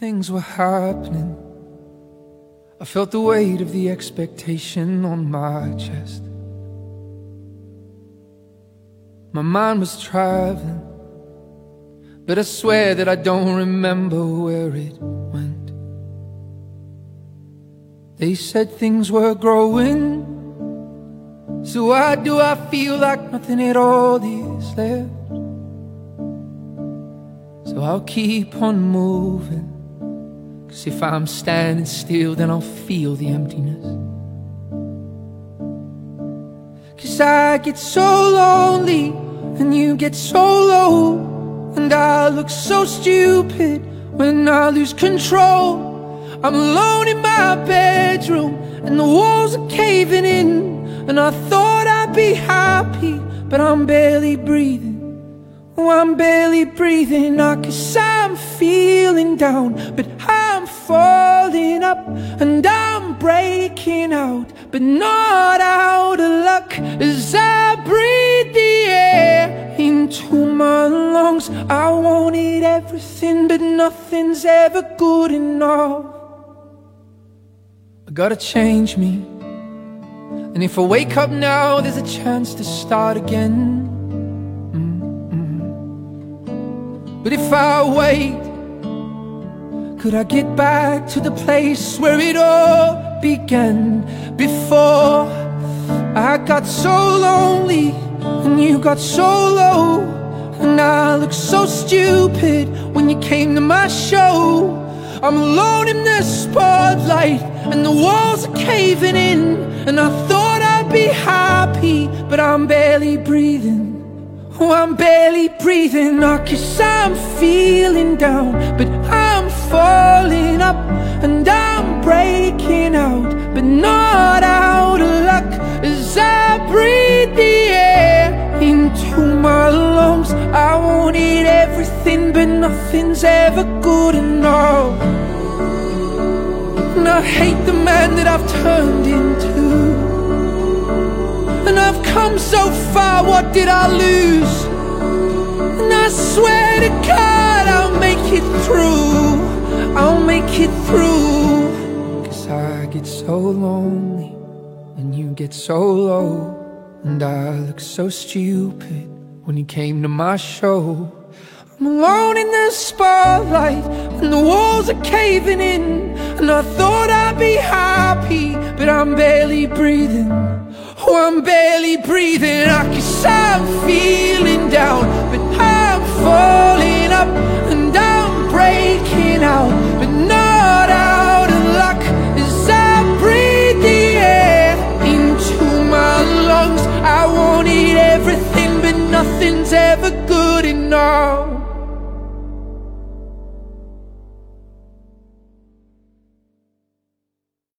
things were happening. I felt the weight of the expectation on my chest. My mind was traveling, but I swear that I don't remember where it went. They said things were growing, so why do I feel like nothing at all is left? So I'll keep on moving. Cause if I'm standing still, then I'll feel the emptiness. Cause I get so lonely, and you get so low, and I look so stupid when I lose control. I'm alone in my bedroom, and the walls are caving in, and I thought I'd be happy, but I'm barely breathing. Oh, I'm barely breathing, not cause I'm feeling down, but I'm falling up and I'm breaking out, but not out of luck as I breathe the air into my lungs. I wanted everything, but nothing's ever good enough. I gotta change me. And if I wake up now, there's a chance to start again. But if I wait, could I get back to the place where it all began? Before I got so lonely and you got so low, and I looked so stupid when you came to my show. I'm alone in the spotlight and the walls are caving in, and I thought I'd be happy, but I'm barely breathing. Oh, I'm barely breathing, not cause I'm feeling down But I'm falling up and I'm breaking out But not out of luck as I breathe the air into my lungs. I wanted everything but nothing's ever good enough. And I hate the man that I've turned into. And I've come so far, what did I lose? And I swear to God I'll make it through it through. Cause I get so lonely And you get so low. And I look so stupid When you came to my show. I'm alone in the spotlight And the walls are caving in. And I thought I'd be happy But I'm barely breathing. Oh, I'm barely breathing. I guess I'm nothing's ever good